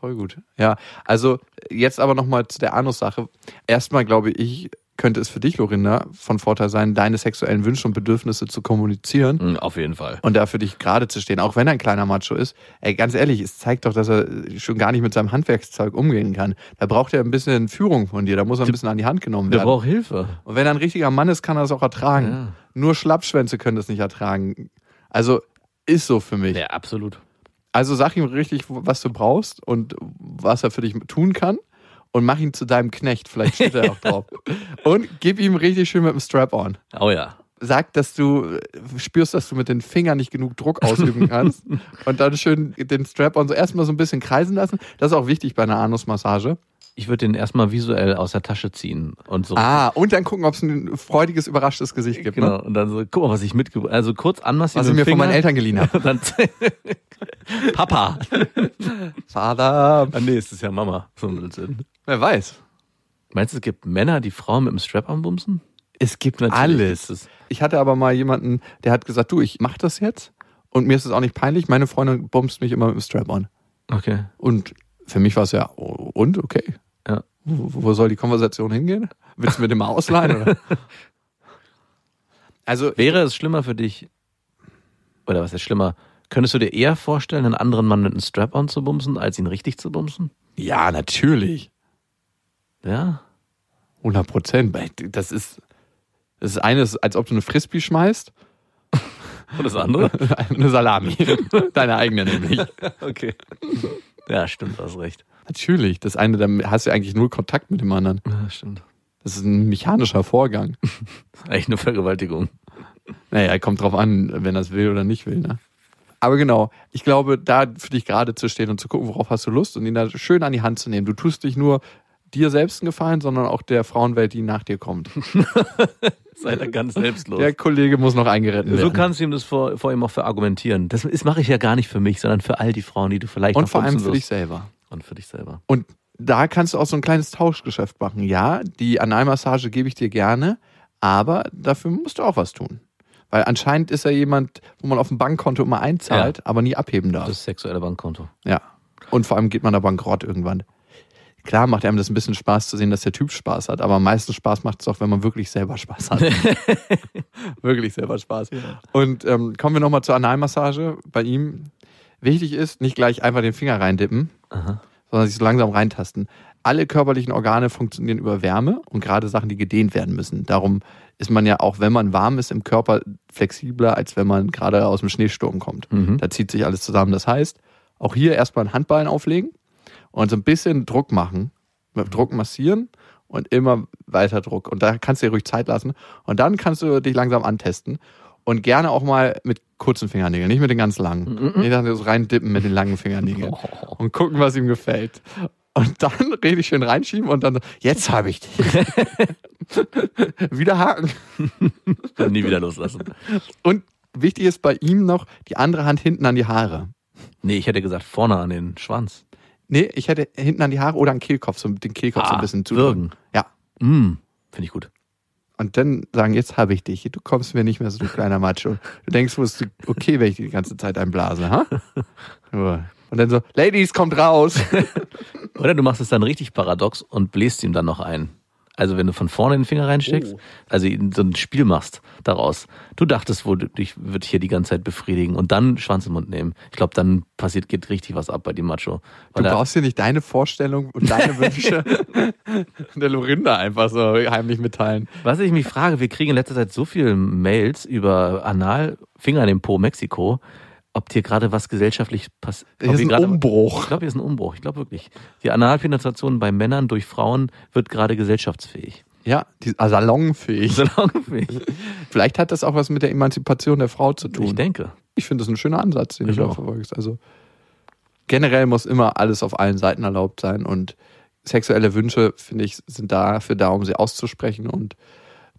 A: Voll gut. Ja, also jetzt aber nochmal zu der Anus-Sache. Erstmal glaube ich, könnte es für dich, Lorinda, von Vorteil sein, deine sexuellen Wünsche und Bedürfnisse zu kommunizieren
B: Mhm, Auf jeden Fall.
A: und da für dich gerade zu stehen, auch wenn er ein kleiner Macho ist. Ey, ganz ehrlich, es zeigt doch, dass er schon gar nicht mit seinem Handwerkszeug umgehen kann. Da braucht er ein bisschen Führung von dir, da muss er ein bisschen an die Hand genommen
B: Der
A: werden.
B: braucht Hilfe.
A: Und wenn er ein richtiger Mann ist, kann er das auch ertragen.
B: Ja.
A: Nur Schlappschwänze können das nicht ertragen. Also Ist so für mich.
B: Ja, absolut.
A: Also sag ihm richtig, was du brauchst und was er für dich tun kann und mach ihn zu deinem Knecht. Vielleicht steht er auch drauf. [LAUGHS] Und gib ihm richtig schön mit dem Strap-on.
B: Oh ja.
A: Sag, dass du spürst, dass du mit den Fingern nicht genug Druck ausüben [LAUGHS] kannst und dann schön den Strap-on so erstmal so ein bisschen kreisen lassen. Das ist auch wichtig bei einer Anusmassage.
B: Ich würde den erstmal visuell aus der Tasche ziehen und so.
A: Ah, und dann gucken, ob es ein freudiges, überraschtes Gesicht gibt.
B: Genau,
A: Ne?
B: und dann so, guck mal, was ich mitgebracht Also kurz anmassieren.
A: Was ich mir
B: dem
A: von meinen
B: Finger.
A: Eltern geliehen [LAUGHS] habe.
B: Dann Papa.
A: Vater.
B: Ah, nee, es ist ja Mama. So ein Blödsinn.
A: Wer weiß.
B: Meinst du, es gibt Männer, die Frauen mit dem Strap anbumsen?
A: Es gibt
B: Natürlich
A: alles. Ich hatte aber mal jemanden, der hat gesagt, du, ich mach das jetzt und mir ist es auch nicht peinlich. Meine Freundin bumst mich immer mit dem Strap-on.
B: Okay.
A: Und für mich war es ja, und, okay.
B: Ja.
A: Wo, wo soll die Konversation hingehen? Willst du mir den mal ausleihen? Oder? [LAUGHS] Also,
B: Wäre es schlimmer für dich, oder was ist schlimmer, könntest du dir eher vorstellen, einen anderen Mann mit einem Strap-on zu bumsen, als ihn richtig zu bumsen?
A: ja, natürlich.
B: Ja?
A: 100 Prozent. Das ist, das ist eines, als ob du eine Frisbee schmeißt.
B: Und das andere? [LAUGHS]
A: Eine Salami. [LAUGHS] Deine eigene nämlich.
B: okay. Ja, stimmt, du hast recht.
A: Natürlich. Das eine, da hast du eigentlich null Kontakt mit dem anderen.
B: Ja, stimmt.
A: Das ist ein mechanischer Vorgang. [LAUGHS]
B: Eigentlich eine Vergewaltigung.
A: Naja, kommt drauf an, wenn er es will oder nicht will, ne? Aber genau, ich glaube, da für dich gerade zu stehen und zu gucken, worauf hast du Lust und ihn da schön an die Hand zu nehmen. Du tust dich nur dir selbst einen Gefallen, sondern auch der Frauenwelt, die nach dir kommt. [LAUGHS]
B: Sei da ganz selbstlos.
A: Der Kollege muss noch eingeritten werden.
B: so kannst du ihm das vor, vor ihm auch verargumentieren. Das ist- mache ich ja gar nicht für mich, sondern für all die Frauen, die du vielleicht
A: und
B: noch
A: vor allem für dich selber.
B: Und für dich selber.
A: Und da kannst du auch so ein kleines Tauschgeschäft machen. Ja, die Analmassage gebe ich dir gerne, aber dafür musst du auch was tun. Weil anscheinend ist er jemand, wo man auf dem Bankkonto immer einzahlt, aber nie abheben darf.
B: Das sexuelle Bankkonto.
A: Ja. Und vor allem geht man da bankrott irgendwann. Klar macht einem das ein bisschen Spaß zu sehen, dass der Typ Spaß hat, aber am meisten Spaß macht es auch, wenn man wirklich selber Spaß hat. [LAUGHS] wirklich selber Spaß. Und ähm, kommen wir nochmal zur Analmassage. Bei ihm wichtig ist, nicht gleich einfach den Finger reindippen,
B: Aha.
A: sondern sich so langsam reintasten. Alle körperlichen Organe funktionieren über Wärme und gerade Sachen, die gedehnt werden müssen. Darum ist man ja auch, wenn man warm ist im Körper, flexibler, als wenn man gerade aus dem Schneesturm kommt.
B: Mhm.
A: Da zieht sich alles zusammen. Das heißt, auch hier erstmal ein Handballen auflegen und so ein bisschen Druck machen, mit Druck massieren und immer weiter Druck. Und da kannst du dir ruhig Zeit lassen. Und dann kannst du dich langsam antesten. Und gerne auch mal mit kurzen Fingernägeln, nicht mit den ganz langen.
B: Mhm.
A: Ich dachte, so rein dippen mit den langen Fingernägeln. [LAUGHS] Und gucken, was ihm gefällt. Und dann [LAUGHS] richtig schön reinschieben und dann so, jetzt habe ich dich. [LAUGHS] Wieder haken.
B: Und nie wieder loslassen.
A: Und wichtig ist bei ihm noch die andere Hand hinten an die Haare.
B: Nee, ich hätte gesagt, vorne an den Schwanz.
A: Nee, ich hätte hinten an die Haare oder an den Kehlkopf, so den Kehlkopf so ein
B: Ah,
A: bisschen zu
B: würgen.
A: Ja.
B: Mm, Finde ich gut.
A: Und dann sagen, jetzt habe ich dich. Du kommst mir nicht mehr so, du kleiner Macho. Du denkst, du bist okay, wenn ich die ganze Zeit einblase, ha? [LAUGHS] Und dann so, Ladies, kommt raus. [LAUGHS]
B: Oder du machst es dann richtig paradox und bläst ihm dann noch ein. Also wenn du von vorne den Finger reinsteckst,
A: Oh.
B: also so ein Spiel machst daraus. Du dachtest wohl, dich wird hier die ganze Zeit befriedigen und dann Schwanz im Mund nehmen. Ich glaube, dann passiert, geht richtig was ab bei dem Macho.
A: Du brauchst dir nicht deine Vorstellung und deine [LAUGHS] Wünsche der Lorinda einfach so heimlich mitteilen.
B: Was ich mich frage, wir kriegen in letzter Zeit so viele Mails über Anal, Finger in den Po, Mexiko, ob hier gerade was gesellschaftlich passiert.
A: Hier ist ein Umbruch.
B: Ich glaube, hier ist ein Umbruch. Ich glaube wirklich. Die Analpenetration bei Männern durch Frauen wird gerade gesellschaftsfähig.
A: Ja, die, ah, salonfähig.
B: Salonfähig. [LAUGHS]
A: Vielleicht hat das auch was mit der Emanzipation der Frau zu tun.
B: Ich denke.
A: Ich finde das ein schöner Ansatz, den
B: Ich
A: du da verfolgst. Also generell muss immer alles auf allen Seiten erlaubt sein und sexuelle Wünsche, finde ich, sind dafür da, um sie auszusprechen und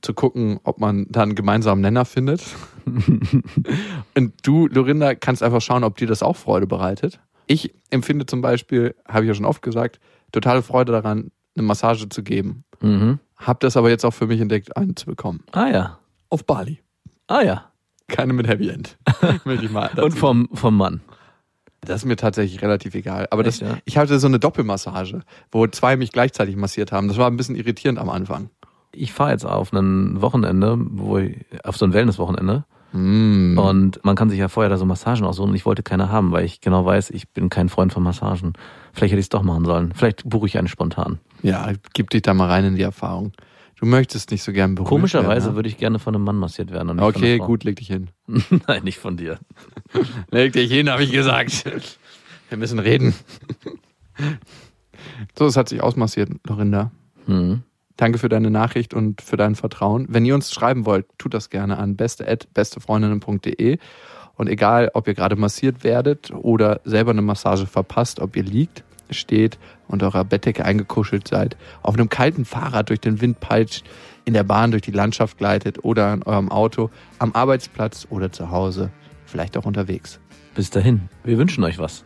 A: zu gucken, ob man da einen gemeinsamen Nenner findet. [LAUGHS] und du, Lorinda, kannst einfach schauen, ob dir das auch Freude bereitet. Ich empfinde zum Beispiel, habe ich ja schon oft gesagt, totale Freude daran, eine Massage zu geben.
B: Mhm.
A: Hab das aber jetzt auch für mich entdeckt, eine zu bekommen.
B: Ah ja.
A: Auf Bali.
B: Ah ja.
A: Keine mit Happy End. [LAUGHS] Möchte ich mal dazu
B: Und vom, vom Mann.
A: Das ist mir tatsächlich relativ egal. Aber das,
B: Echt, ja?
A: ich hatte so eine Doppelmassage, wo zwei mich gleichzeitig massiert haben. Das war ein bisschen irritierend am Anfang.
B: Ich fahre jetzt auf ein Wochenende, wo ich, auf so ein Wellness-Wochenende.
A: Mm.
B: Und man kann sich ja vorher da so Massagen aussuchen und ich wollte keine haben, weil ich genau weiß, ich bin kein Freund von Massagen. Vielleicht hätte ich es doch machen sollen. Vielleicht buche ich eine spontan.
A: Ja, gib dich da mal rein in die Erfahrung. Du möchtest nicht so gern berührt
B: Komischerweise
A: werden,
B: würde ich gerne von einem Mann massiert werden.
A: Ne? Okay, gut, leg dich hin. [LAUGHS]
B: Nein, nicht von dir. [LAUGHS]
A: Leg dich hin, habe ich gesagt. Wir müssen reden. [LAUGHS] So, es hat sich ausmassiert, Lorinda.
B: Hm.
A: Danke für deine Nachricht und für dein Vertrauen. Wenn ihr uns schreiben wollt, tut das gerne an beste@bestefreundinnen.de und egal, ob ihr gerade massiert werdet oder selber eine Massage verpasst, ob ihr liegt, steht und eurer Bettdecke eingekuschelt seid, auf einem kalten Fahrrad durch den Wind peitscht, in der Bahn durch die Landschaft gleitet oder in eurem Auto, am Arbeitsplatz oder zu Hause, vielleicht auch unterwegs.
B: Bis dahin, wir wünschen euch was.